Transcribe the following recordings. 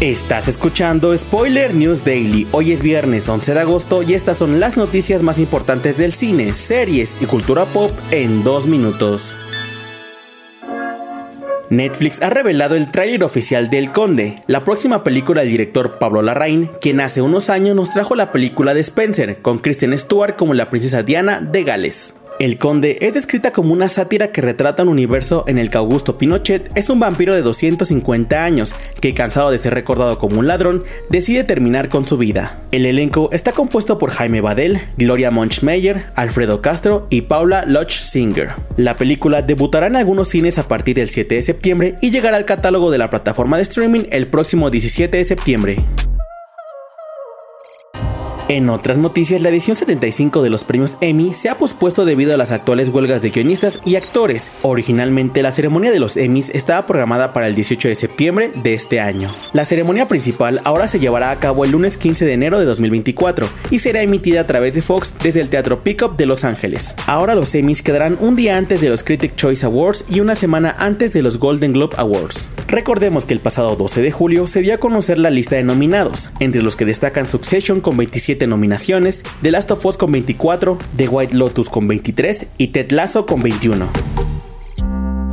Estás escuchando Spoiler News Daily. Hoy es viernes 11 de agosto y estas son las noticias más importantes del cine, series y cultura pop en dos minutos. Netflix ha revelado el tráiler oficial de El Conde, la próxima película del director Pablo Larraín, quien hace unos años nos trajo la película de Spencer, con Kristen Stewart como la princesa Diana de Gales. El Conde es descrita como una sátira que retrata un universo en el que Augusto Pinochet es un vampiro de 250 años que, cansado de ser recordado como un ladrón, decide terminar con su vida. El elenco está compuesto por Jaime Badel, Gloria Monchmeyer, Alfredo Castro y Paula Loch Singer. La película debutará en algunos cines a partir del 7 de septiembre y llegará al catálogo de la plataforma de streaming el próximo 17 de septiembre. En otras noticias, la edición 75 de los premios Emmy se ha pospuesto debido a las actuales huelgas de guionistas y actores. Originalmente, la ceremonia de los Emmys estaba programada para el 18 de septiembre de este año. La ceremonia principal ahora se llevará a cabo el lunes 15 de enero de 2024 y será emitida a través de Fox desde el Teatro Pickup de Los Ángeles. Ahora los Emmys quedarán un día antes de los Critic Choice Awards y una semana antes de los Golden Globe Awards. Recordemos que el pasado 12 de julio se dio a conocer la lista de nominados, entre los que destacan Succession con 27 nominaciones, The Last of Us con 24, The White Lotus con 23 y Ted Lasso con 21.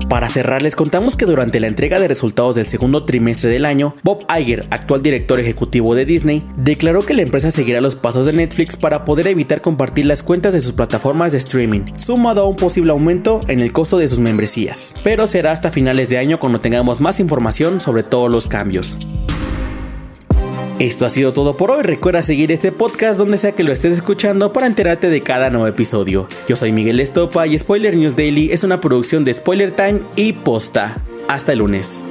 Para cerrar, les contamos que durante la entrega de resultados del segundo trimestre del año, Bob Iger, actual director ejecutivo de Disney, declaró que la empresa seguirá los pasos de Netflix para poder evitar compartir las cuentas de sus plataformas de streaming, sumado a un posible aumento en el costo de sus membresías. Pero será hasta finales de año cuando tengamos más información sobre todos los cambios. Esto ha sido todo por hoy. Recuerda seguir este podcast donde sea que lo estés escuchando para enterarte de cada nuevo episodio. Yo soy Miguel Estopa y Spoiler News Daily es una producción de Spoiler Time y Posta. Hasta el lunes.